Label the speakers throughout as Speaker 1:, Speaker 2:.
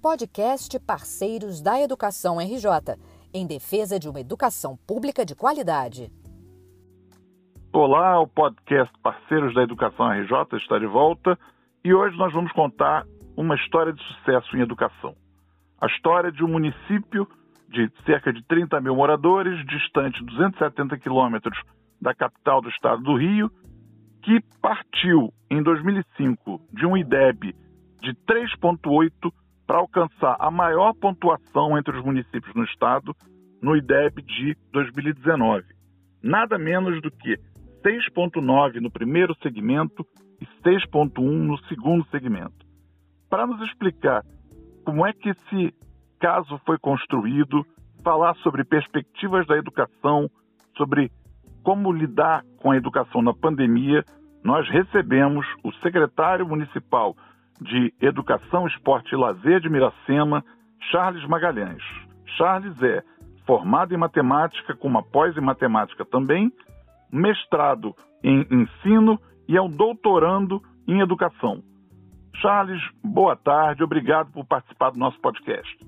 Speaker 1: podcast Parceiros da Educação RJ, em defesa de uma educação pública de qualidade.
Speaker 2: Olá, o podcast Parceiros da Educação RJ está de volta e hoje nós vamos contar uma história de sucesso em educação. A história de um município de cerca de 30 mil moradores, distante 270 quilômetros da capital do estado do Rio, que partiu em 2005 de um IDEB de 3,8 para alcançar a maior pontuação entre os municípios no estado no IDEB de 2019. Nada menos do que 6,9 no primeiro segmento e 6,1 no segundo segmento. Para nos explicar como é que esse caso foi construído, falar sobre perspectivas da educação, sobre como lidar com a educação na pandemia, nós recebemos o secretário municipal de Educação, Esporte e Lazer de Miracema, Charles Magalhães. Charles é formado em matemática, com uma pós em matemática também, mestrado em ensino e é um doutorando em educação. Charles, boa tarde, obrigado por participar do nosso podcast.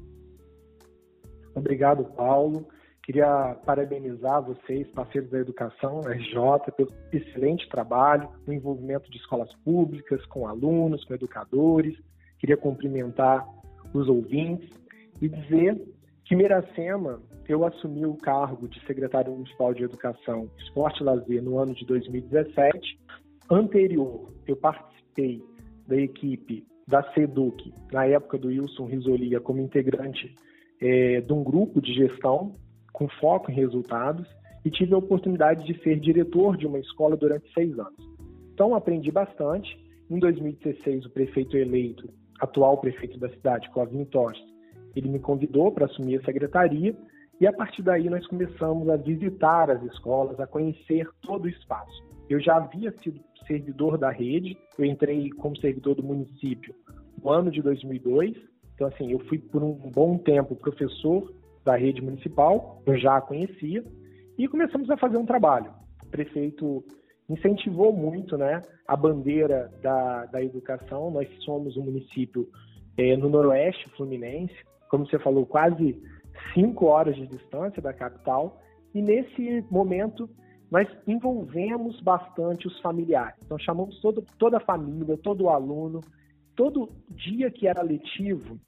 Speaker 3: Obrigado, Paulo. Queria parabenizar vocês, parceiros da educação, RJ, pelo excelente trabalho no envolvimento de escolas públicas, com alunos, com educadores. Queria cumprimentar os ouvintes e dizer que Miracema, eu assumi o cargo de secretário municipal de Educação, Esporte e Lazer no ano de 2017. Anterior, eu participei da equipe da SEDUC, na época do Wilson Risolia, como integrante é, de um grupo de gestão com foco em resultados e tive a oportunidade de ser diretor de uma escola durante seis anos. Então, aprendi bastante. Em 2016, o prefeito eleito, atual prefeito da cidade, Clavin Torres, ele me convidou para assumir a secretaria e a partir daí nós começamos a visitar as escolas, a conhecer todo o espaço. Eu já havia sido servidor da rede, eu entrei como servidor do município no ano de 2002, então assim, eu fui por um bom tempo professor da rede municipal, eu já a conhecia, e começamos a fazer um trabalho. O prefeito incentivou muito né, a bandeira da, da educação. Nós somos um município é, no noroeste fluminense, como você falou, quase cinco horas de distância da capital, e nesse momento nós envolvemos bastante os familiares. Então chamamos todo, toda a família, todo o aluno, todo dia que era letivo,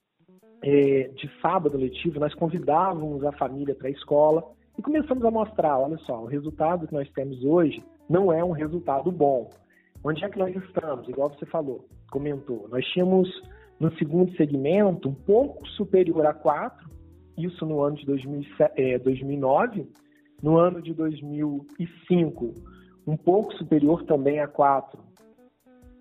Speaker 3: é, de sábado letivo, nós convidávamos a família para a escola e começamos a mostrar, olha só, o resultado que nós temos hoje não é um resultado bom. Onde é que nós estamos? Igual você falou, comentou. Nós tínhamos no segundo segmento um pouco superior a 4, isso no ano de 2009. É, no ano de 2005, um pouco superior também a 4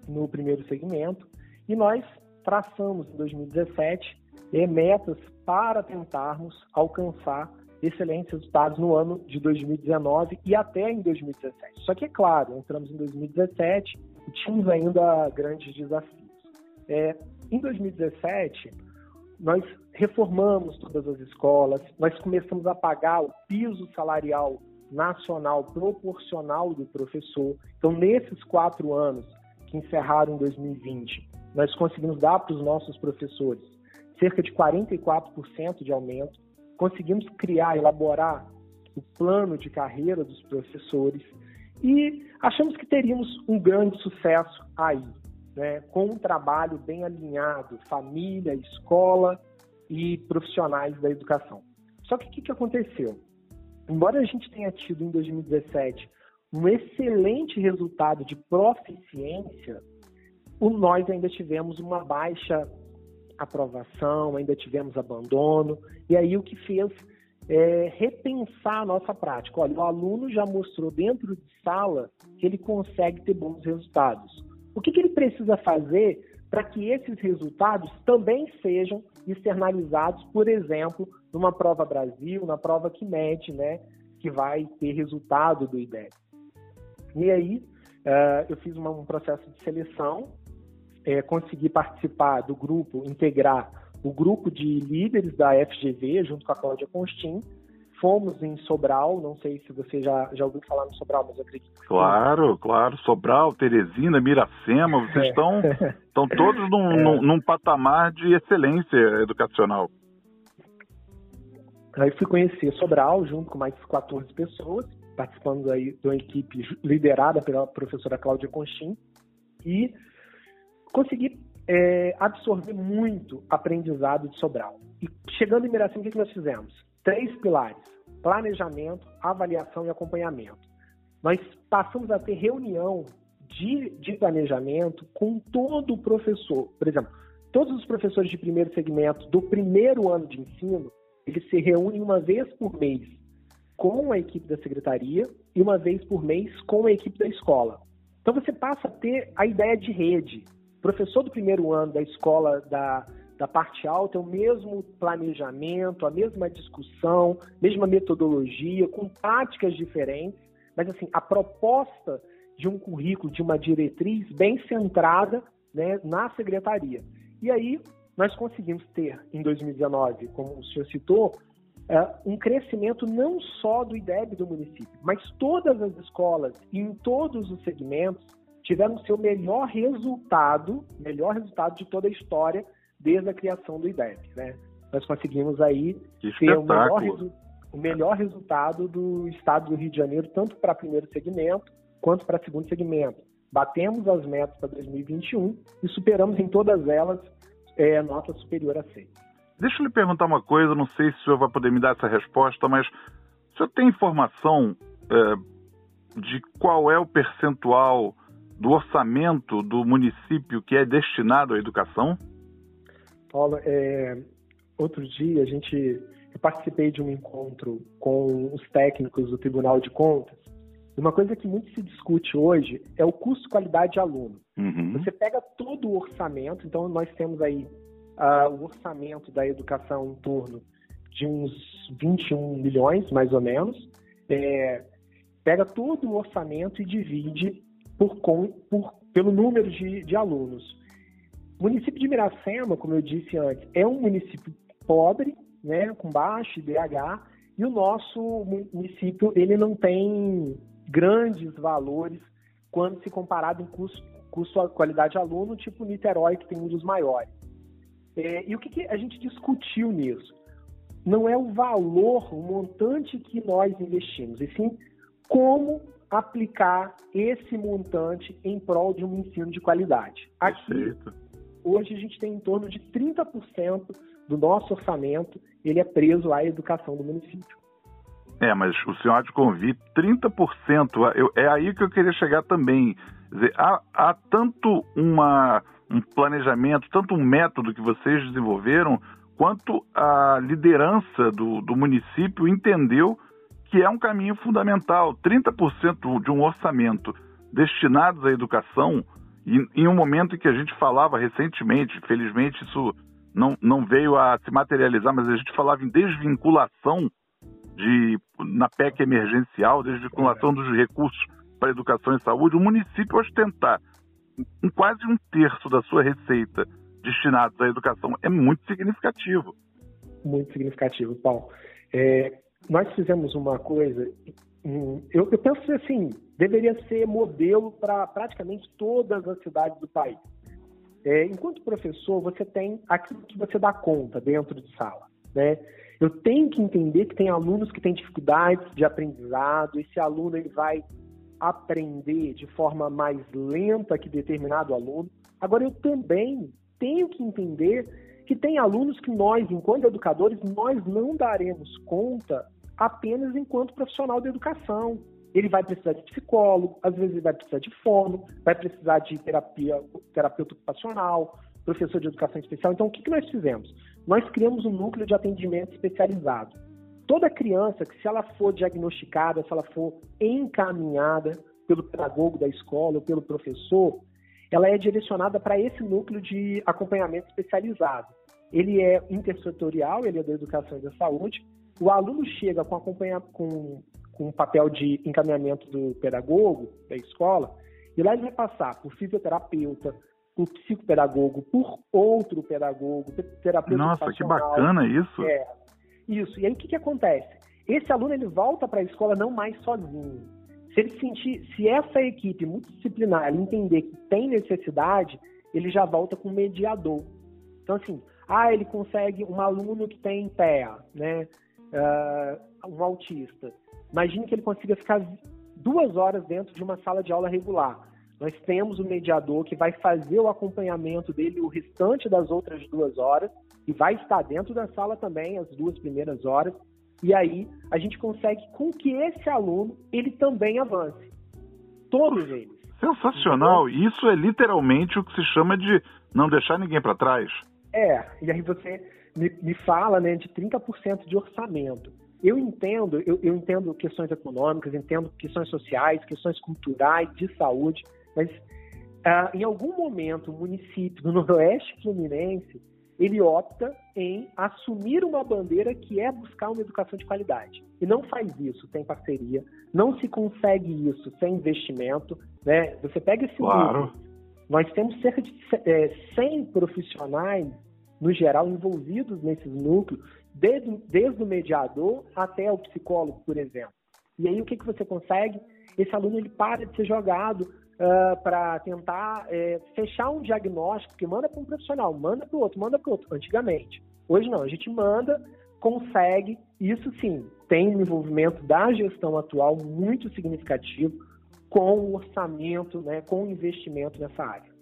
Speaker 3: no primeiro segmento. E nós traçamos em 2017 e metas para tentarmos alcançar excelentes resultados no ano de 2019 e até em 2017. Só que, é claro, entramos em 2017 e tínhamos ainda grandes desafios. É, em 2017, nós reformamos todas as escolas, nós começamos a pagar o piso salarial nacional proporcional do professor. Então, nesses quatro anos que encerraram em 2020, nós conseguimos dar para os nossos professores cerca de 44% de aumento. Conseguimos criar, elaborar o plano de carreira dos professores e achamos que teríamos um grande sucesso aí, né, com um trabalho bem alinhado, família, escola e profissionais da educação. Só que o que, que aconteceu? Embora a gente tenha tido em 2017 um excelente resultado de proficiência, nós ainda tivemos uma baixa aprovação, ainda tivemos abandono, e aí o que fez é repensar a nossa prática. Olha, o aluno já mostrou dentro de sala que ele consegue ter bons resultados. O que, que ele precisa fazer para que esses resultados também sejam externalizados, por exemplo, numa prova Brasil, na prova que mede, né, que vai ter resultado do IDEB. E aí, uh, eu fiz uma, um processo de seleção é, conseguir participar do grupo, integrar o grupo de líderes da FGV, junto com a Cláudia Constin, fomos em Sobral, não sei se você já, já ouviu falar no Sobral, mas eu acredito.
Speaker 2: Claro, claro, Sobral, Teresina, Miracema, vocês estão, estão todos num, é. num, num patamar de excelência educacional.
Speaker 3: Aí fui conhecer Sobral junto com mais 14 pessoas, participando aí de uma equipe liderada pela professora Cláudia Conchim e consegui é, absorver muito aprendizado de Sobral. E chegando em Miracema, o que, que nós fizemos? Três pilares: planejamento, avaliação e acompanhamento. Nós passamos a ter reunião de, de planejamento com todo o professor. Por exemplo, todos os professores de primeiro segmento do primeiro ano de ensino, eles se reúnem uma vez por mês com a equipe da secretaria e uma vez por mês com a equipe da escola. Então você passa a ter a ideia de rede. Professor do primeiro ano da escola da, da parte alta é o mesmo planejamento, a mesma discussão, mesma metodologia, com práticas diferentes, mas assim, a proposta de um currículo, de uma diretriz bem centrada né, na secretaria. E aí nós conseguimos ter, em 2019, como o senhor citou, é, um crescimento não só do IDEB do município, mas todas as escolas em todos os segmentos tiveram seu melhor resultado, melhor resultado de toda a história desde a criação do IDEB. Né? Nós conseguimos aí ter o melhor, o melhor resultado do estado do Rio de Janeiro, tanto para primeiro segmento quanto para segundo segmento. Batemos as metas para 2021 e superamos em todas elas é, nota superior a 6.
Speaker 2: Deixa eu lhe perguntar uma coisa, não sei se o senhor vai poder me dar essa resposta, mas o senhor tem informação é, de qual é o percentual do orçamento do município que é destinado à educação?
Speaker 3: Paulo, é, outro dia a gente eu participei de um encontro com os técnicos do Tribunal de Contas. Uma coisa que muito se discute hoje é o custo-qualidade de aluno. Uhum. Você pega todo o orçamento, então nós temos aí uh, o orçamento da educação em torno de uns 21 milhões, mais ou menos. É, pega todo o orçamento e divide por, por, pelo número de, de alunos. O município de Miracema, como eu disse antes, é um município pobre, né, com baixo IDH, e o nosso município ele não tem grandes valores quando se comparado em custo, custo qualidade de aluno, tipo Niterói, que tem um dos maiores. É, e o que, que a gente discutiu nisso? Não é o valor, o montante que nós investimos, e sim como aplicar esse montante em prol de um ensino de qualidade. Aqui, Perfeito. hoje a gente tem em torno de 30% do nosso orçamento, ele é preso à educação do município.
Speaker 2: É, mas o senhor há de convir 30%, eu, é aí que eu queria chegar também. Dizer, há, há tanto uma um planejamento, tanto um método que vocês desenvolveram, quanto a liderança do, do município entendeu que é um caminho fundamental. 30% de um orçamento destinados à educação, em, em um momento em que a gente falava recentemente, felizmente isso não, não veio a se materializar, mas a gente falava em desvinculação de, na PEC emergencial, desvinculação dos recursos para educação e saúde, o município ostentar um, quase um terço da sua receita destinados à educação. É muito significativo.
Speaker 3: Muito significativo, Paulo. É, nós fizemos uma coisa, eu, eu penso assim, deveria ser modelo para praticamente todas as cidades do país. É, enquanto professor, você tem aquilo que você dá conta dentro de sala. Né? Eu tenho que entender que tem alunos que têm dificuldades de aprendizado, esse aluno ele vai aprender de forma mais lenta que determinado aluno. Agora, eu também tenho que entender que tem alunos que nós, enquanto educadores, nós não daremos conta apenas enquanto profissional de educação. Ele vai precisar de psicólogo, às vezes ele vai precisar de fono, vai precisar de terapia, terapeuta ocupacional, professor de educação especial. Então, o que, que nós fizemos? Nós criamos um núcleo de atendimento especializado toda criança que se ela for diagnosticada, se ela for encaminhada pelo pedagogo da escola ou pelo professor, ela é direcionada para esse núcleo de acompanhamento especializado. Ele é intersetorial, ele é da educação e da saúde. O aluno chega com, acompanha, com, com um papel de encaminhamento do pedagogo da escola, e lá ele vai passar por fisioterapeuta, por psicopedagogo, por outro pedagogo, terapeuta
Speaker 2: Nossa, que bacana isso!
Speaker 3: É, isso. E aí o que, que acontece? esse aluno ele volta para a escola não mais sozinho. Se ele sentir, se essa equipe multidisciplinar entender que tem necessidade, ele já volta com mediador. Então assim, ah, ele consegue um aluno que tem TEA, né? Uh, um autista. Imagine que ele consiga ficar duas horas dentro de uma sala de aula regular. Nós temos o mediador que vai fazer o acompanhamento dele o restante das outras duas horas e vai estar dentro da sala também as duas primeiras horas. E aí a gente consegue com que esse aluno ele também avance. Todos eles.
Speaker 2: Sensacional. Então, Isso é literalmente o que se chama de não deixar ninguém para trás.
Speaker 3: É, e aí você me, me fala né, de 30% de orçamento. Eu entendo, eu, eu, entendo questões econômicas, entendo questões sociais, questões culturais, de saúde, mas uh, em algum momento o município do Noroeste Fluminense ele opta em assumir uma bandeira que é buscar uma educação de qualidade. E não faz isso sem parceria, não se consegue isso sem investimento. Né? Você pega esse
Speaker 2: claro.
Speaker 3: nós temos cerca de é, 100 profissionais, no geral, envolvidos nesses núcleos, desde, desde o mediador até o psicólogo, por exemplo. E aí o que, que você consegue? Esse aluno ele para de ser jogado uh, para tentar é, fechar um diagnóstico que manda para um profissional, manda para o outro, manda para o outro. Antigamente. Hoje não, a gente manda, consegue, isso sim, tem um envolvimento da gestão atual muito significativo com o orçamento, né, com o investimento nessa área.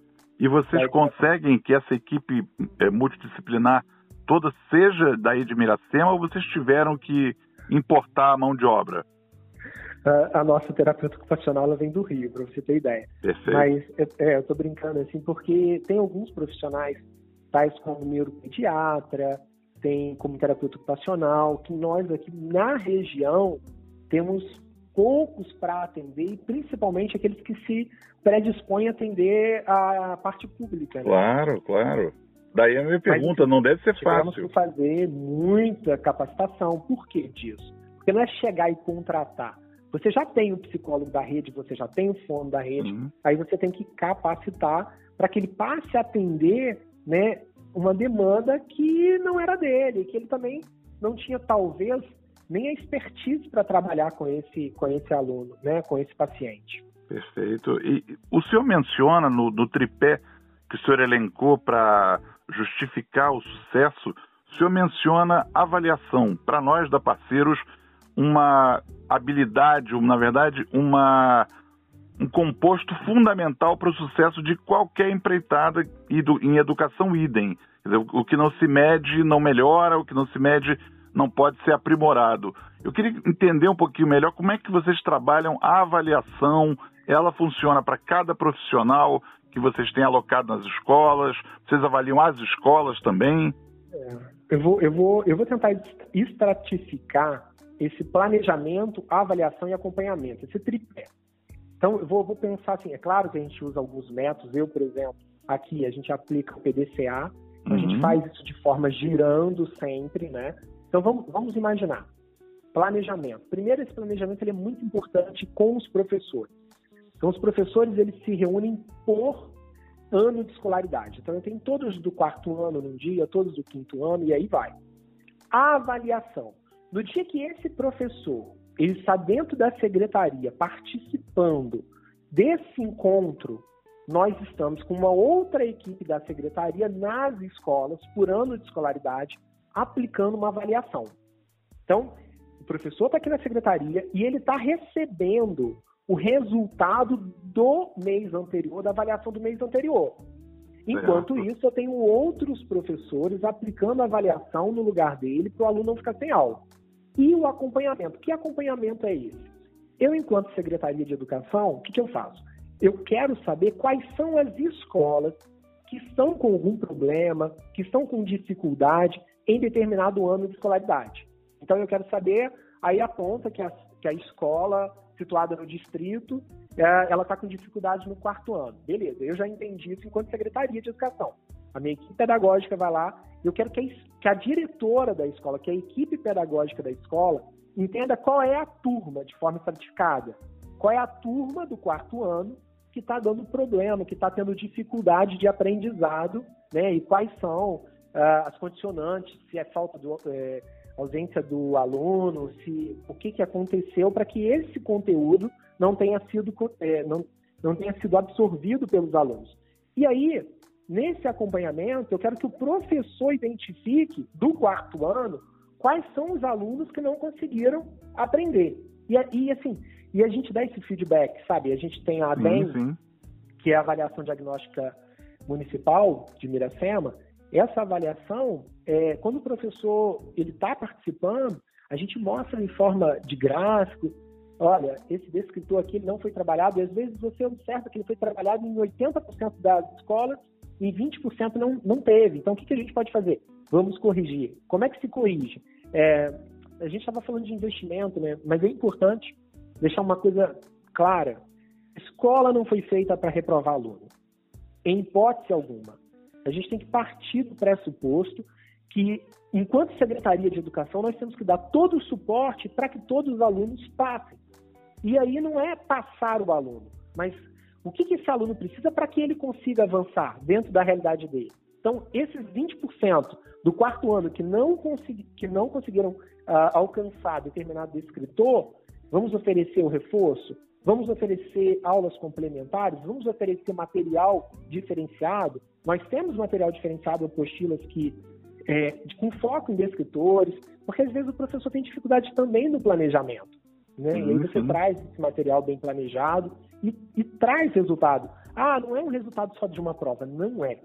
Speaker 2: E vocês conseguem que essa equipe é, multidisciplinar toda seja daí de Miracema ou vocês tiveram que importar a mão de obra?
Speaker 3: a nossa terapeuta ocupacional ela vem do Rio, para você ter ideia.
Speaker 2: Perfeito.
Speaker 3: Mas é, é, eu estou brincando assim, porque tem alguns profissionais, tais como neuropediatra, tem como terapeuta ocupacional, que nós aqui na região temos poucos para atender, e principalmente aqueles que se predispõem a atender a parte pública. Né?
Speaker 2: Claro, claro. Daí a minha pergunta, Mas, não deve ser fácil.
Speaker 3: Temos que fazer muita capacitação. Por que disso? Porque não é chegar e contratar. Você já tem o psicólogo da rede, você já tem o fono da rede, uhum. aí você tem que capacitar para que ele passe a atender né, uma demanda que não era dele, que ele também não tinha talvez nem a expertise para trabalhar com esse, com esse aluno, né, com esse paciente.
Speaker 2: Perfeito. E o senhor menciona no, no tripé que o senhor elencou para justificar o sucesso, o senhor menciona avaliação. Para nós da Parceiros, uma habilidade, na verdade, uma, um composto fundamental para o sucesso de qualquer empreitada em educação idem. O que não se mede não melhora, o que não se mede não pode ser aprimorado. Eu queria entender um pouquinho melhor como é que vocês trabalham a avaliação, ela funciona para cada profissional que vocês têm alocado nas escolas, vocês avaliam as escolas também?
Speaker 3: É, eu, vou, eu, vou, eu vou tentar estratificar esse planejamento, avaliação e acompanhamento, esse tripé. Então, eu vou, vou, pensar assim, é claro que a gente usa alguns métodos, eu, por exemplo, aqui a gente aplica o PDCA, uhum. a gente uhum. faz isso de forma girando sempre, né? Então, vamos, vamos imaginar. Planejamento. Primeiro, esse planejamento ele é muito importante com os professores. Então, os professores, eles se reúnem por ano de escolaridade. Então, eu tenho todos do quarto ano num dia, todos do quinto ano, e aí vai. A avaliação. No dia que esse professor ele está dentro da secretaria participando desse encontro, nós estamos com uma outra equipe da secretaria nas escolas, por ano de escolaridade, aplicando uma avaliação. Então, o professor está aqui na secretaria e ele está recebendo o resultado do mês anterior, da avaliação do mês anterior. Enquanto isso, eu tenho outros professores aplicando a avaliação no lugar dele para o aluno não ficar sem aula. E o acompanhamento. Que acompanhamento é esse? Eu, enquanto Secretaria de Educação, o que, que eu faço? Eu quero saber quais são as escolas que estão com algum problema, que estão com dificuldade em determinado ano de escolaridade. Então, eu quero saber, aí aponta que a, que a escola situada no distrito, é, ela está com dificuldade no quarto ano. Beleza, eu já entendi isso enquanto Secretaria de Educação. A minha equipe pedagógica vai lá, eu quero que a, que a diretora da escola, que a equipe pedagógica da escola, entenda qual é a turma de forma certificada. Qual é a turma do quarto ano que está dando problema, que está tendo dificuldade de aprendizado, né? E quais são uh, as condicionantes, se é falta do, é, ausência do aluno, se o que, que aconteceu para que esse conteúdo não tenha sido é, não, não tenha sido absorvido pelos alunos. E aí, nesse acompanhamento, eu quero que o professor identifique do quarto ano quais são os alunos que não conseguiram aprender. E, e assim, e a gente dá esse feedback, sabe? A gente tem a ADEM, que é a avaliação diagnóstica municipal de Miracema. Essa avaliação, é, quando o professor ele está participando, a gente mostra em forma de gráfico, olha, esse descritor aqui não foi trabalhado, e às vezes você observa que ele foi trabalhado em 80% das escolas e 20% não, não teve. Então, o que, que a gente pode fazer? Vamos corrigir. Como é que se corrige? É, a gente estava falando de investimento, né? mas é importante deixar uma coisa clara. Escola não foi feita para reprovar aluno, em hipótese alguma. A gente tem que partir do pressuposto que, enquanto Secretaria de Educação, nós temos que dar todo o suporte para que todos os alunos passem. E aí não é passar o aluno, mas o que, que esse aluno precisa para que ele consiga avançar dentro da realidade dele. Então, esses 20% do quarto ano que não, consegui, que não conseguiram uh, alcançar determinado escritor, vamos oferecer o reforço, vamos oferecer aulas complementares, vamos oferecer material diferenciado. Nós temos material diferenciado, apostilas que é, com foco em descritores, porque às vezes o professor tem dificuldade também no planejamento. Né? E aí você traz esse material bem planejado e, e traz resultado. Ah, não é um resultado só de uma prova, não é.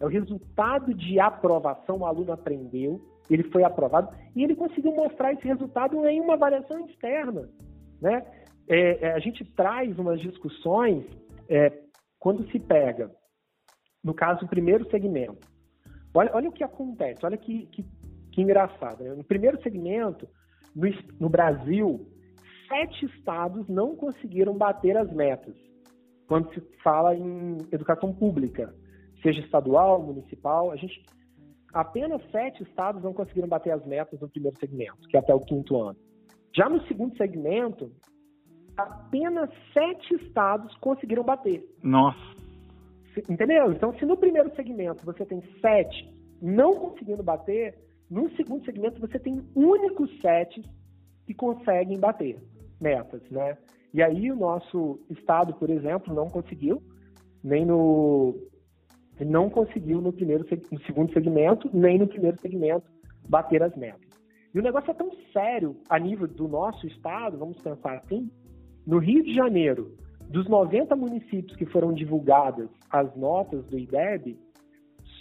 Speaker 3: É o resultado de aprovação, o aluno aprendeu, ele foi aprovado e ele conseguiu mostrar esse resultado em uma avaliação externa. Né? É, é, a gente traz umas discussões é, quando se pega, no caso, o primeiro segmento. Olha, olha o que acontece, olha que, que, que engraçado. Né? No primeiro segmento, no, no Brasil, sete estados não conseguiram bater as metas quando se fala em educação pública, seja estadual, municipal. A gente apenas sete estados não conseguiram bater as metas no primeiro segmento, que é até o quinto ano. Já no segundo segmento, apenas sete estados conseguiram bater.
Speaker 2: Nossa.
Speaker 3: Entendeu? Então, se no primeiro segmento você tem sete não conseguindo bater, no segundo segmento você tem únicos sete que conseguem bater metas, né? E aí o nosso estado, por exemplo, não conseguiu, nem no não conseguiu no primeiro no segundo segmento, nem no primeiro segmento bater as metas. E o negócio é tão sério a nível do nosso estado, vamos pensar assim, no Rio de Janeiro, dos 90 municípios que foram divulgadas as notas do IDEB,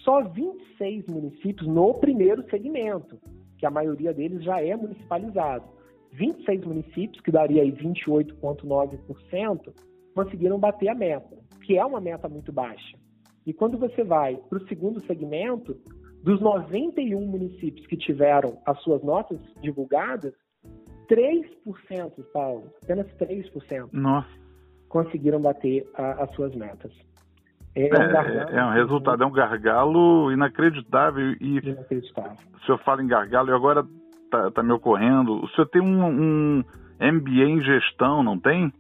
Speaker 3: só 26 municípios no primeiro segmento, que a maioria deles já é municipalizado. 26 municípios, que daria aí 28,9%, conseguiram bater a meta, que é uma meta muito baixa. E quando você vai para o segundo segmento, dos 91 municípios que tiveram as suas notas divulgadas, 3%, Paulo, apenas 3%
Speaker 2: Nossa.
Speaker 3: conseguiram bater a, as suas metas.
Speaker 2: É, é, um, gargalo, é um resultado, é um gargalo inacreditável. E
Speaker 3: inacreditável.
Speaker 2: O senhor fala em gargalo e agora está tá me ocorrendo. O senhor tem um, um MBA em gestão, não tem?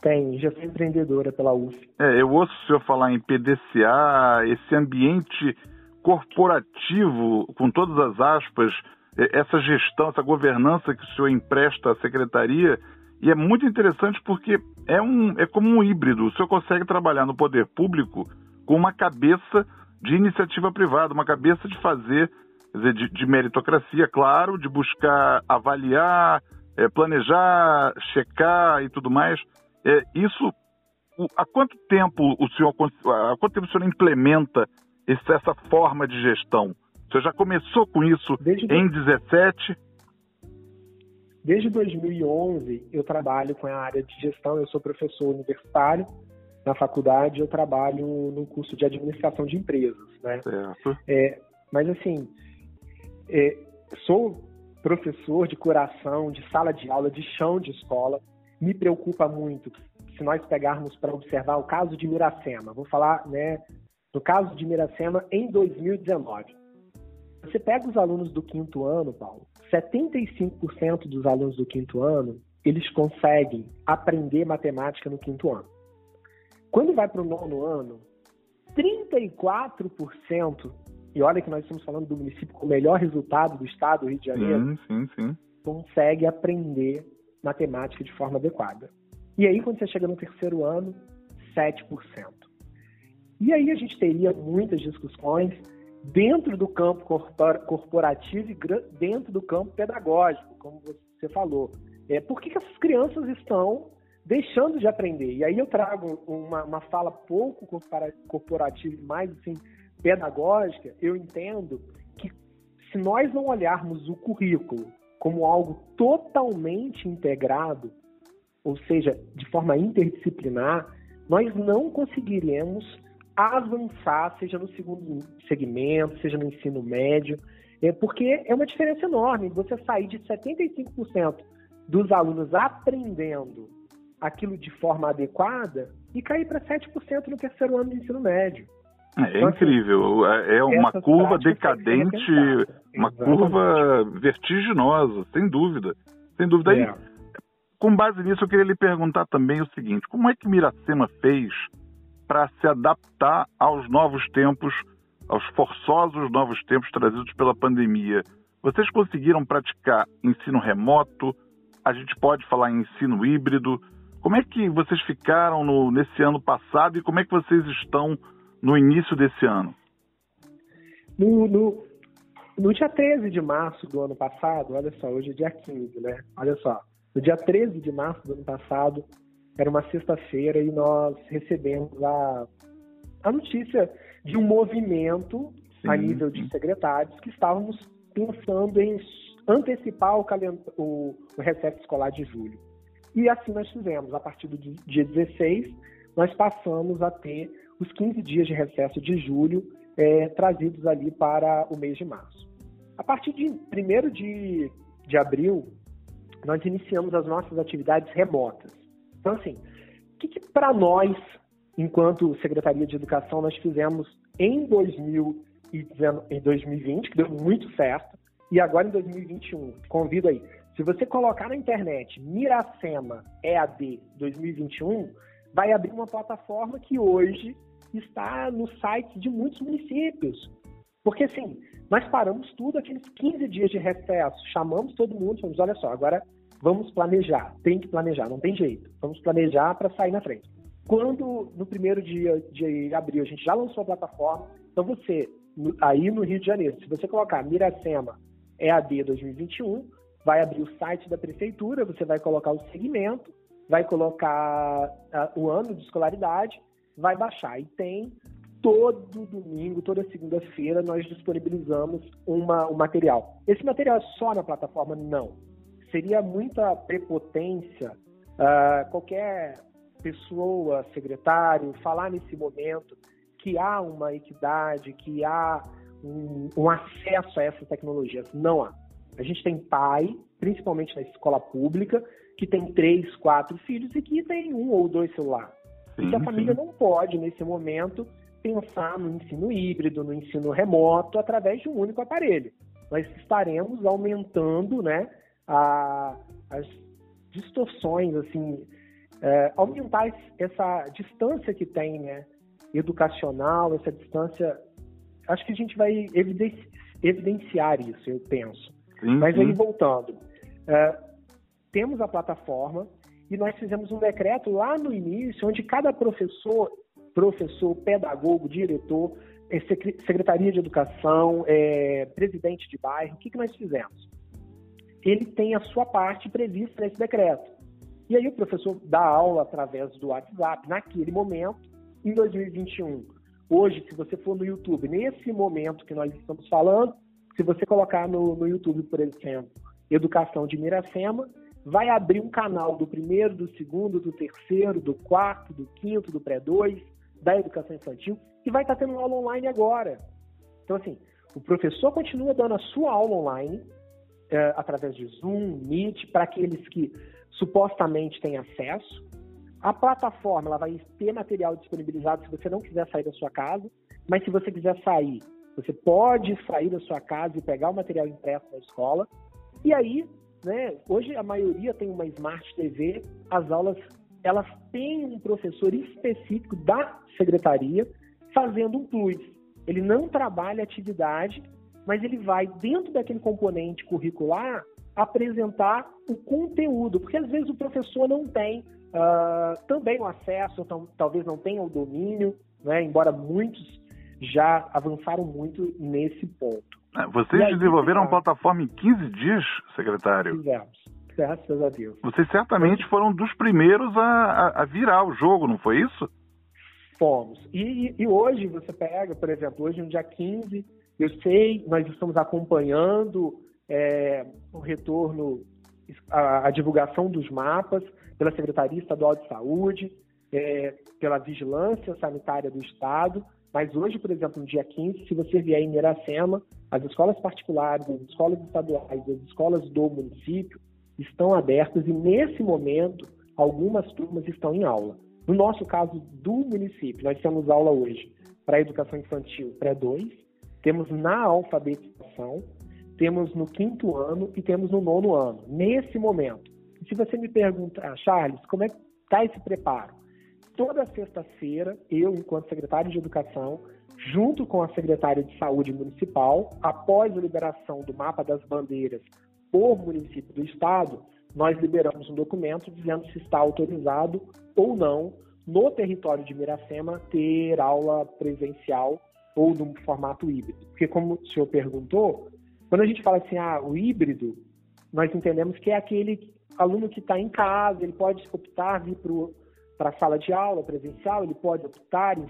Speaker 3: Tem, já fui empreendedora pela UF.
Speaker 2: É, eu ouço o senhor falar em PDCA, esse ambiente corporativo, com todas as aspas, essa gestão, essa governança que o senhor empresta à secretaria, e é muito interessante porque é, um, é como um híbrido. O senhor consegue trabalhar no poder público com uma cabeça de iniciativa privada, uma cabeça de fazer, dizer, de, de, meritocracia, claro, de buscar avaliar, é, planejar, checar e tudo mais. É, isso, o, há quanto tempo o senhor, há quanto tempo o senhor implementa esse, essa forma de gestão? Senhor já começou com isso Desde em 2017?
Speaker 3: Desde 2011 eu trabalho com a área de gestão, eu sou professor universitário na faculdade, eu trabalho no curso de administração de empresas, né?
Speaker 2: Certo.
Speaker 3: É, mas assim, é, sou professor de coração, de sala de aula, de chão de escola. Me preocupa muito se nós pegarmos para observar o caso de Miracema. Vou falar, né, no caso de Miracema em 2019. Você pega os alunos do quinto ano, Paulo, 75% dos alunos do quinto ano, eles conseguem aprender matemática no quinto ano. Quando vai para o nono ano, 34% e olha que nós estamos falando do município com o melhor resultado do estado do Rio de Janeiro,
Speaker 2: sim, sim, sim.
Speaker 3: consegue aprender matemática de forma adequada. E aí, quando você chega no terceiro ano, 7%. E aí a gente teria muitas discussões dentro do campo corporativo e dentro do campo pedagógico, como você falou. É, por que, que essas crianças estão deixando de aprender? E aí eu trago uma, uma fala pouco corporativa mais assim, pedagógica. Eu entendo que se nós não olharmos o currículo como algo totalmente integrado, ou seja, de forma interdisciplinar, nós não conseguiremos avançar, seja no segundo segmento, seja no ensino médio, é porque é uma diferença enorme você sair de 75% dos alunos aprendendo aquilo de forma adequada e cair para 7% no terceiro ano de ensino médio.
Speaker 2: É, é então, assim, incrível, é, é uma curva decadente, uma curva vertiginosa, sem dúvida. Sem dúvida. É. Aí, com base nisso, eu queria lhe perguntar também o seguinte: como é que Miracema fez para se adaptar aos novos tempos, aos forçosos novos tempos trazidos pela pandemia. Vocês conseguiram praticar ensino remoto? A gente pode falar em ensino híbrido. Como é que vocês ficaram no, nesse ano passado e como é que vocês estão no início desse ano?
Speaker 3: No, no, no dia 13 de março do ano passado, olha só, hoje é dia 15, né? Olha só, no dia 13 de março do ano passado, era uma sexta-feira e nós recebemos a, a notícia de um movimento Sim. a nível de secretários que estávamos pensando em antecipar o, o, o recesso escolar de julho. E assim nós fizemos. A partir do dia 16, nós passamos a ter os 15 dias de recesso de julho é, trazidos ali para o mês de março. A partir de 1 de, de abril, nós iniciamos as nossas atividades remotas. Então, assim, o que, que para nós, enquanto Secretaria de Educação, nós fizemos em, 2020, que deu muito certo, e agora em 2021? Convido aí. Se você colocar na internet Miracema EAD 2021, vai abrir uma plataforma que hoje está no site de muitos municípios. Porque, assim, nós paramos tudo aqueles 15 dias de recesso, chamamos todo mundo, falamos, olha só, agora Vamos planejar, tem que planejar, não tem jeito. Vamos planejar para sair na frente. Quando no primeiro dia de abril a gente já lançou a plataforma, então você, aí no Rio de Janeiro, se você colocar Miracema EAD 2021, vai abrir o site da prefeitura, você vai colocar o segmento, vai colocar uh, o ano de escolaridade, vai baixar. E tem todo domingo, toda segunda-feira, nós disponibilizamos uma, um material. Esse material é só na plataforma? Não seria muita prepotência uh, qualquer pessoa, secretário, falar nesse momento que há uma equidade, que há um, um acesso a essas tecnologias. Não há. A gente tem pai, principalmente na escola pública, que tem três, quatro filhos e que tem um ou dois celulares. Sim, e a família sim. não pode, nesse momento, pensar no ensino híbrido, no ensino remoto, através de um único aparelho. Nós estaremos aumentando né, a, as distorções, assim, é, aumentar essa distância que tem, né, educacional, essa distância, acho que a gente vai evidenciar isso, eu penso. Sim, Mas aí, voltando, é, temos a plataforma e nós fizemos um decreto lá no início, onde cada professor, professor, pedagogo, diretor, é, secretaria de educação, é, presidente de bairro, o que, que nós fizemos? Ele tem a sua parte prevista nesse decreto. E aí o professor dá aula através do WhatsApp naquele momento, em 2021. Hoje, se você for no YouTube, nesse momento que nós estamos falando, se você colocar no, no YouTube, por exemplo, Educação de Miracema, vai abrir um canal do primeiro, do segundo, do terceiro, do quarto, do quinto, do pré-2, da educação infantil, e vai estar tendo aula online agora. Então, assim, o professor continua dando a sua aula online, é, através de Zoom, Meet, para aqueles que supostamente têm acesso. A plataforma ela vai ter material disponibilizado se você não quiser sair da sua casa, mas se você quiser sair, você pode sair da sua casa e pegar o material impresso na escola. E aí, né, hoje a maioria tem uma Smart TV, as aulas elas têm um professor específico da secretaria fazendo um plus. ele não trabalha atividade, mas ele vai, dentro daquele componente curricular, apresentar o conteúdo, porque às vezes o professor não tem uh, também o acesso, então, talvez não tenha o domínio, né, embora muitos já avançaram muito nesse ponto.
Speaker 2: É, vocês aí, desenvolveram uma plataforma em 15 dias, secretário?
Speaker 3: Fizemos, graças a Deus.
Speaker 2: Vocês certamente foram dos primeiros a, a, a virar o jogo, não foi isso?
Speaker 3: Fomos. E, e, hoje você pega, por exemplo, hoje no dia 15, eu sei, nós estamos acompanhando é, o retorno, a, a, divulgação dos mapas pela Secretaria Estadual de Saúde, é, pela Vigilância Sanitária do Estado, mas hoje, por exemplo, no dia 15, se você vier em Iracema, as escolas particulares, as escolas estaduais, as escolas do município estão abertas e, nesse momento, algumas turmas estão em aula. No nosso caso do município, nós temos aula hoje para educação infantil pré-2, temos na alfabetização, temos no quinto ano e temos no nono ano, nesse momento. Se você me perguntar, Charles, como é que está esse preparo? Toda sexta-feira, eu, enquanto secretário de Educação, junto com a secretária de Saúde Municipal, após a liberação do mapa das bandeiras por município do Estado, nós liberamos um documento dizendo se está autorizado ou não no território de Miracema ter aula presencial ou num formato híbrido. Porque, como o senhor perguntou, quando a gente fala assim, ah, o híbrido, nós entendemos que é aquele aluno que está em casa, ele pode optar vir para a sala de aula presencial, ele pode optar em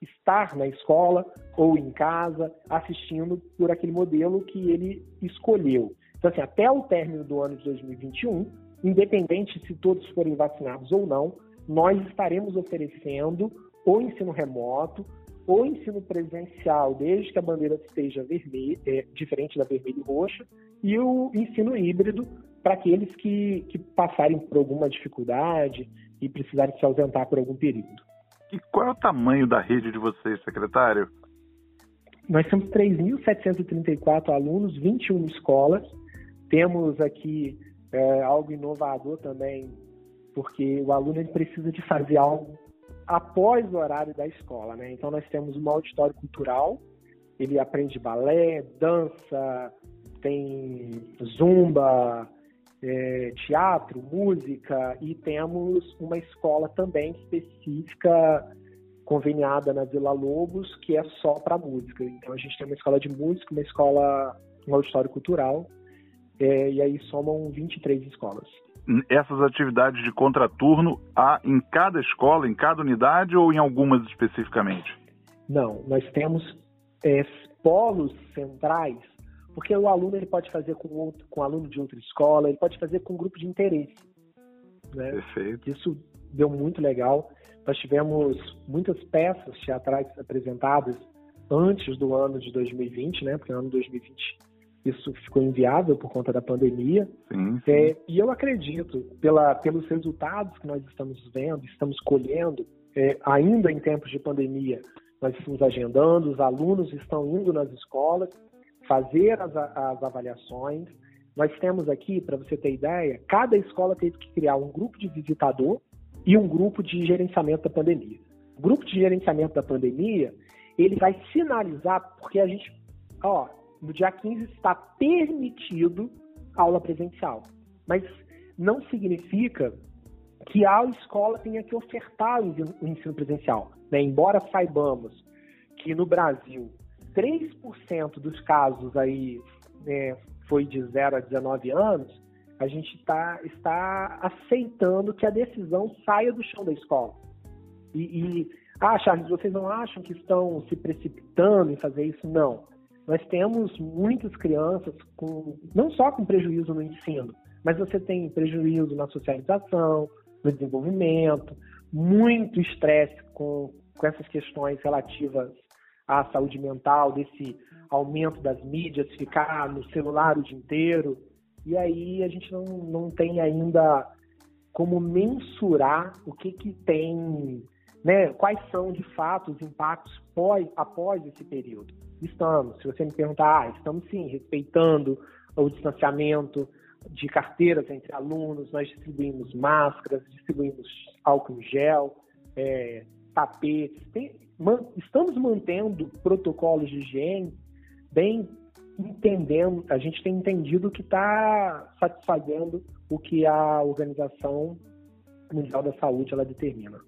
Speaker 3: estar na escola ou em casa, assistindo por aquele modelo que ele escolheu. Então, assim, até o término do ano de 2021, independente se todos forem vacinados ou não, nós estaremos oferecendo o ensino remoto, ou ensino presencial, desde que a bandeira esteja vermelha, é, diferente da vermelha e roxa, e o ensino híbrido para aqueles que, que passarem por alguma dificuldade e precisarem se ausentar por algum período.
Speaker 2: E qual é o tamanho da rede de vocês, secretário?
Speaker 3: Nós temos 3.734 alunos, 21 escolas. Temos aqui é, algo inovador também, porque o aluno ele precisa de fazer algo após o horário da escola, né? Então nós temos um auditório cultural, ele aprende balé, dança, tem zumba, é, teatro, música e temos uma escola também específica conveniada na Vila Lobos que é só para música. Então a gente tem uma escola de música, uma escola, um auditório cultural é, e aí somam 23 escolas
Speaker 2: essas atividades de contraturno há em cada escola, em cada unidade ou em algumas especificamente?
Speaker 3: Não, nós temos é, polos centrais, porque o aluno ele pode fazer com, outro, com aluno de outra escola, ele pode fazer com um grupo de interesse. Né?
Speaker 2: Perfeito.
Speaker 3: Isso deu muito legal. Nós tivemos muitas peças teatrais apresentadas antes do ano de 2020, né? Porque no ano de 2020 isso ficou inviável por conta da pandemia.
Speaker 2: Sim, sim.
Speaker 3: É, e eu acredito, pela, pelos resultados que nós estamos vendo, estamos colhendo, é, ainda em tempos de pandemia, nós estamos agendando, os alunos estão indo nas escolas fazer as, as avaliações. Nós temos aqui, para você ter ideia, cada escola teve que criar um grupo de visitador e um grupo de gerenciamento da pandemia. O grupo de gerenciamento da pandemia, ele vai sinalizar, porque a gente, ó, no dia 15 está permitido aula presencial. Mas não significa que a escola tenha que ofertar o ensino presencial. Né? Embora saibamos que no Brasil 3% dos casos aí né, foi de 0 a 19 anos, a gente tá, está aceitando que a decisão saia do chão da escola. E, e, ah, Charles, vocês não acham que estão se precipitando em fazer isso? Não nós temos muitas crianças com não só com prejuízo no ensino, mas você tem prejuízo na socialização, no desenvolvimento, muito estresse com, com essas questões relativas à saúde mental, desse aumento das mídias, ficar no celular o dia inteiro. E aí a gente não, não tem ainda como mensurar o que, que tem, né, quais são de fato os impactos pós, após esse período. Estamos. Se você me perguntar, ah, estamos sim, respeitando o distanciamento de carteiras entre alunos, nós distribuímos máscaras, distribuímos álcool em gel, é, tapetes. Tem, man, estamos mantendo protocolos de higiene bem entendendo, a gente tem entendido que está satisfazendo o que a Organização Mundial da Saúde ela determina.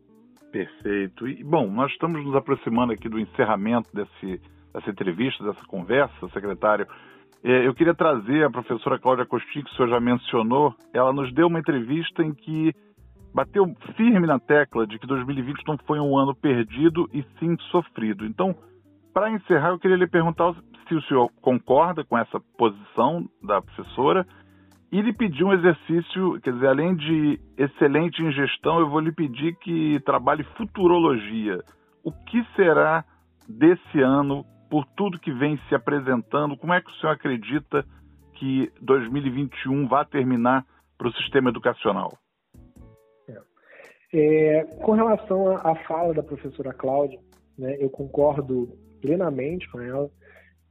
Speaker 2: Perfeito. E, bom, nós estamos nos aproximando aqui do encerramento desse, dessa entrevista, dessa conversa, secretário. É, eu queria trazer a professora Cláudia Costi, que o senhor já mencionou. Ela nos deu uma entrevista em que bateu firme na tecla de que 2020 não foi um ano perdido e sim sofrido. Então, para encerrar, eu queria lhe perguntar se o senhor concorda com essa posição da professora e lhe pedir um exercício, quer dizer, além de excelente em gestão, eu vou lhe pedir que trabalhe futurologia. O que será desse ano, por tudo que vem se apresentando? Como é que o senhor acredita que 2021 vai terminar para o sistema educacional?
Speaker 3: É, com relação à fala da professora Cláudia, né, eu concordo plenamente com ela.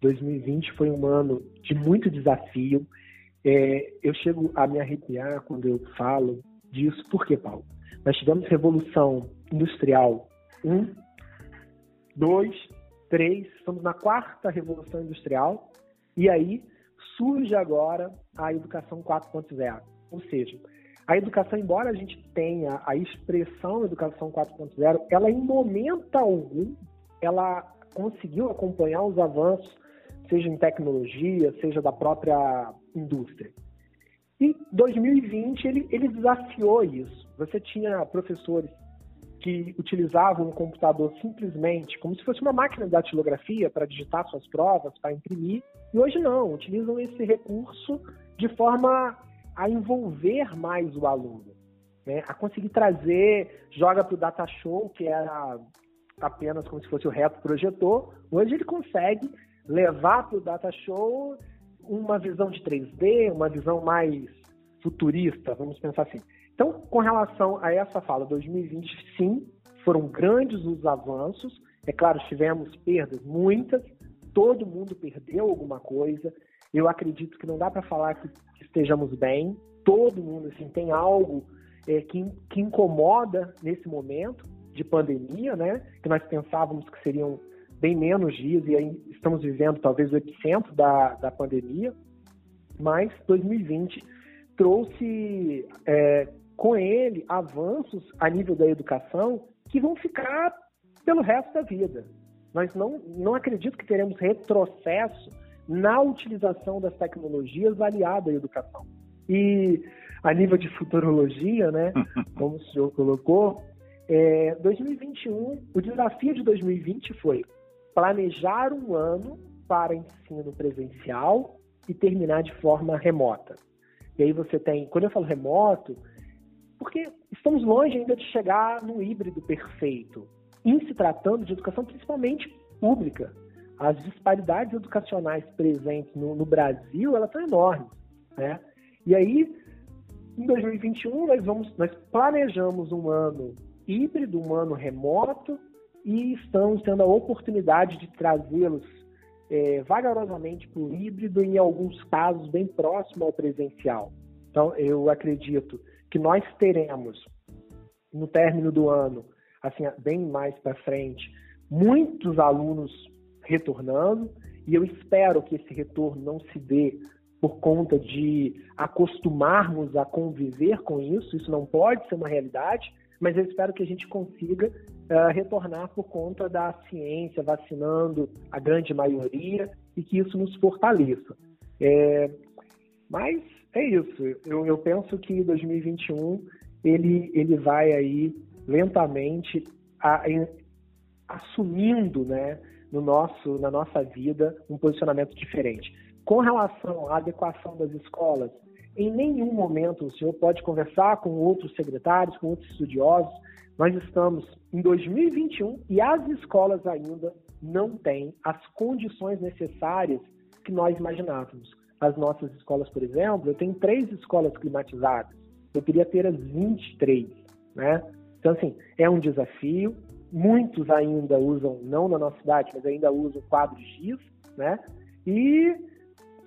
Speaker 3: 2020 foi um ano de muito desafio. É, eu chego a me arrepiar quando eu falo disso. Por quê, Paulo? Nós tivemos Revolução Industrial 1, 2, 3, estamos na quarta Revolução Industrial, e aí surge agora a Educação 4.0. Ou seja, a educação, embora a gente tenha a expressão Educação 4.0, ela em momento algum, ela conseguiu acompanhar os avanços seja em tecnologia, seja da própria indústria. E 2020 ele, ele desafiou isso. Você tinha professores que utilizavam um computador simplesmente como se fosse uma máquina de datilografia para digitar suas provas, para imprimir, e hoje não, utilizam esse recurso de forma a envolver mais o aluno, né? a conseguir trazer, joga para o data show, que era apenas como se fosse o reto projetor, hoje ele consegue levar para o data show uma visão de 3D, uma visão mais futurista, vamos pensar assim. Então, com relação a essa fala, 2020, sim, foram grandes os avanços. É claro, tivemos perdas, muitas, todo mundo perdeu alguma coisa. Eu acredito que não dá para falar que, estejamos bem. Todo mundo assim, tem algo é, que, que incomoda nesse momento de pandemia, né? Que nós pensávamos que seriam bem menos dias e aí estamos vivendo talvez o epicentro da, da pandemia, mas 2020 trouxe é, com ele avanços a nível da educação que vão ficar pelo resto da vida. Nós não, não acredito que teremos retrocesso na utilização das tecnologias aliada à educação. E a nível de futurologia, né, como o senhor colocou, é, 2021, o desafio de 2020 foi planejar um ano para ensino presencial e terminar de forma remota. E aí você tem, quando eu falo remoto, porque estamos longe ainda de chegar no híbrido perfeito, em se tratando de educação principalmente pública. As disparidades educacionais presentes no, no Brasil, elas são enormes, né? E aí, em 2021, nós, vamos, nós planejamos um ano híbrido, um ano remoto, e estamos tendo a oportunidade de trazê-los é, vagarosamente para o híbrido, em alguns casos bem próximo ao presencial. Então, eu acredito que nós teremos, no término do ano, assim, bem mais para frente, muitos alunos retornando, e eu espero que esse retorno não se dê por conta de acostumarmos a conviver com isso, isso não pode ser uma realidade, mas eu espero que a gente consiga uh, retornar por conta da ciência, vacinando a grande maioria e que isso nos fortaleça. É, mas é isso. Eu, eu penso que 2021 ele, ele vai aí lentamente a, assumindo, né, no nosso, na nossa vida um posicionamento diferente. Com relação à adequação das escolas, em nenhum momento o senhor pode conversar com outros secretários, com outros estudiosos. Nós estamos em 2021 e as escolas ainda não têm as condições necessárias que nós imaginávamos. As nossas escolas, por exemplo, eu tenho três escolas climatizadas. Eu queria ter as 23, né? Então, assim, é um desafio. Muitos ainda usam, não na nossa cidade, mas ainda usam quadros X, né? E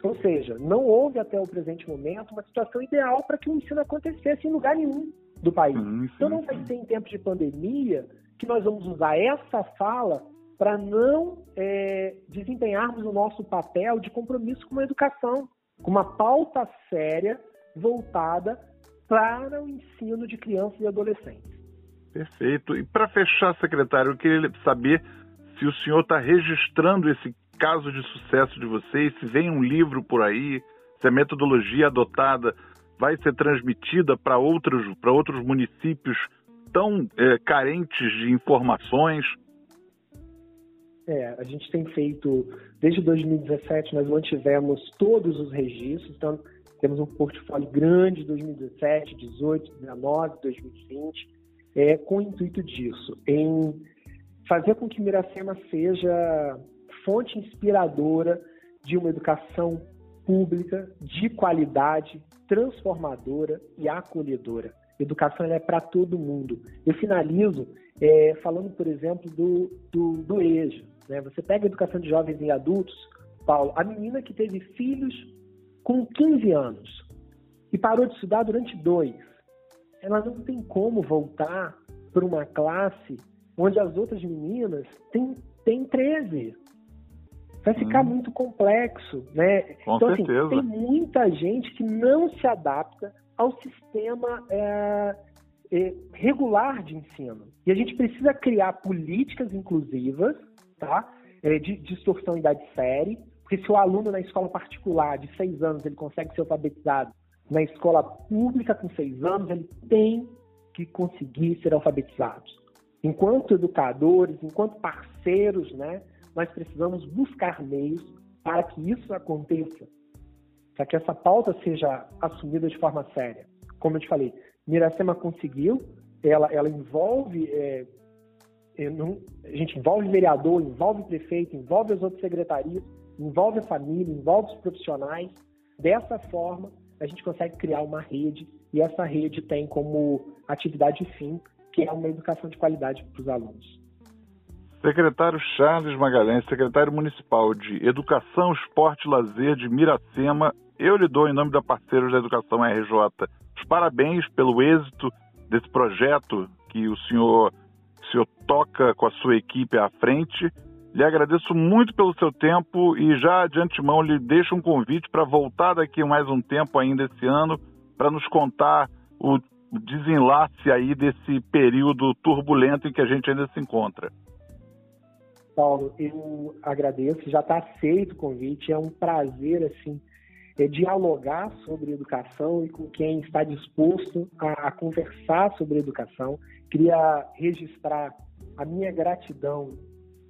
Speaker 3: ou seja, não houve até o presente momento uma situação ideal para que o ensino acontecesse em lugar nenhum do país. Sim, sim, então não vai ser em tempos de pandemia que nós vamos usar essa fala para não é, desempenharmos o nosso papel de compromisso com a educação, com uma pauta séria voltada para o ensino de crianças e adolescentes.
Speaker 2: Perfeito. E para fechar, secretário, eu queria saber se o senhor está registrando esse caso de sucesso de vocês, se vem um livro por aí, se a metodologia adotada vai ser transmitida para outros, outros municípios tão é, carentes de informações.
Speaker 3: É, a gente tem feito, desde 2017, nós mantivemos todos os registros, então temos um portfólio grande de 2017, 18, 19, 2020, é, com o intuito disso, em fazer com que Miracema seja fonte inspiradora de uma educação pública de qualidade, transformadora e acolhedora. Educação é para todo mundo. Eu finalizo é, falando, por exemplo, do, do, do EJA. Né? Você pega a educação de jovens e adultos, Paulo, a menina que teve filhos com 15 anos e parou de estudar durante dois, ela não tem como voltar para uma classe onde as outras meninas têm, têm 13. Vai ficar hum. muito complexo, né?
Speaker 2: Com
Speaker 3: então,
Speaker 2: assim, certeza.
Speaker 3: tem muita gente que não se adapta ao sistema é, é, regular de ensino. E a gente precisa criar políticas inclusivas, tá? É, de distorção idade série, porque se o aluno na escola particular de seis anos ele consegue ser alfabetizado, na escola pública com seis anos ele tem que conseguir ser alfabetizado. Enquanto educadores, enquanto parceiros, né, nós precisamos buscar meios para que isso aconteça para que essa pauta seja assumida de forma séria. Como eu te falei, Miracema conseguiu, ela, ela envolve, é, é a gente envolve vereador, envolve prefeito, envolve as outras secretarias, envolve a família, envolve os profissionais. Dessa forma, a gente consegue criar uma rede e essa rede tem como atividade fim que é uma educação de qualidade para os alunos.
Speaker 2: Secretário Charles Magalhães, secretário municipal de Educação, Esporte e Lazer de Miracema, eu lhe dou, em nome da Parceiros da Educação RJ, os parabéns pelo êxito desse projeto que o senhor, senhor toca com a sua equipe à frente. Lhe agradeço muito pelo seu tempo e já de antemão lhe deixo um convite para voltar daqui mais um tempo ainda esse ano para nos contar o desenlace aí desse período turbulento em que a gente ainda se encontra.
Speaker 3: Paulo, eu agradeço, já está aceito o convite, é um prazer assim é, dialogar sobre educação e com quem está disposto a, a conversar sobre educação. Queria registrar a minha gratidão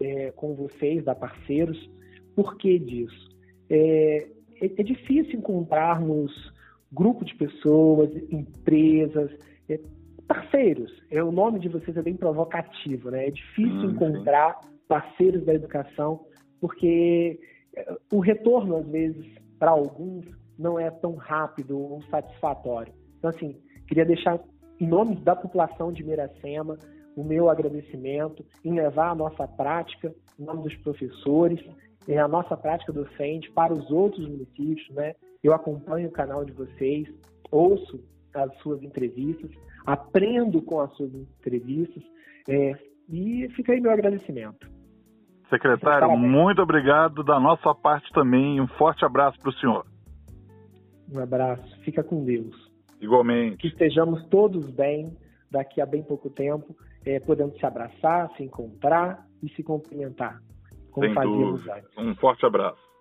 Speaker 3: é, com vocês, da Parceiros. Por que disso? É, é, é difícil encontrarmos grupo de pessoas, empresas, é, parceiros. É, o nome de vocês é bem provocativo, né? É difícil uhum. encontrar parceiros da educação, porque eh, o retorno, às vezes, para alguns, não é tão rápido ou satisfatório. Então, assim, queria deixar, em nome da população de Miracema, o meu agradecimento em levar a nossa prática, em nome dos professores, a nossa prática docente para os outros municípios, né? Eu acompanho o canal de vocês, ouço as suas entrevistas, aprendo com as suas entrevistas é, e fica aí meu agradecimento.
Speaker 2: Secretário, muito obrigado. Da nossa parte também, um forte abraço para o senhor.
Speaker 3: Um abraço. Fica com Deus.
Speaker 2: Igualmente.
Speaker 3: Que estejamos todos bem daqui a bem pouco tempo, é, podendo se abraçar, se encontrar e se cumprimentar, como
Speaker 2: Sem
Speaker 3: fazíamos
Speaker 2: dúvida.
Speaker 3: antes.
Speaker 2: Um forte abraço.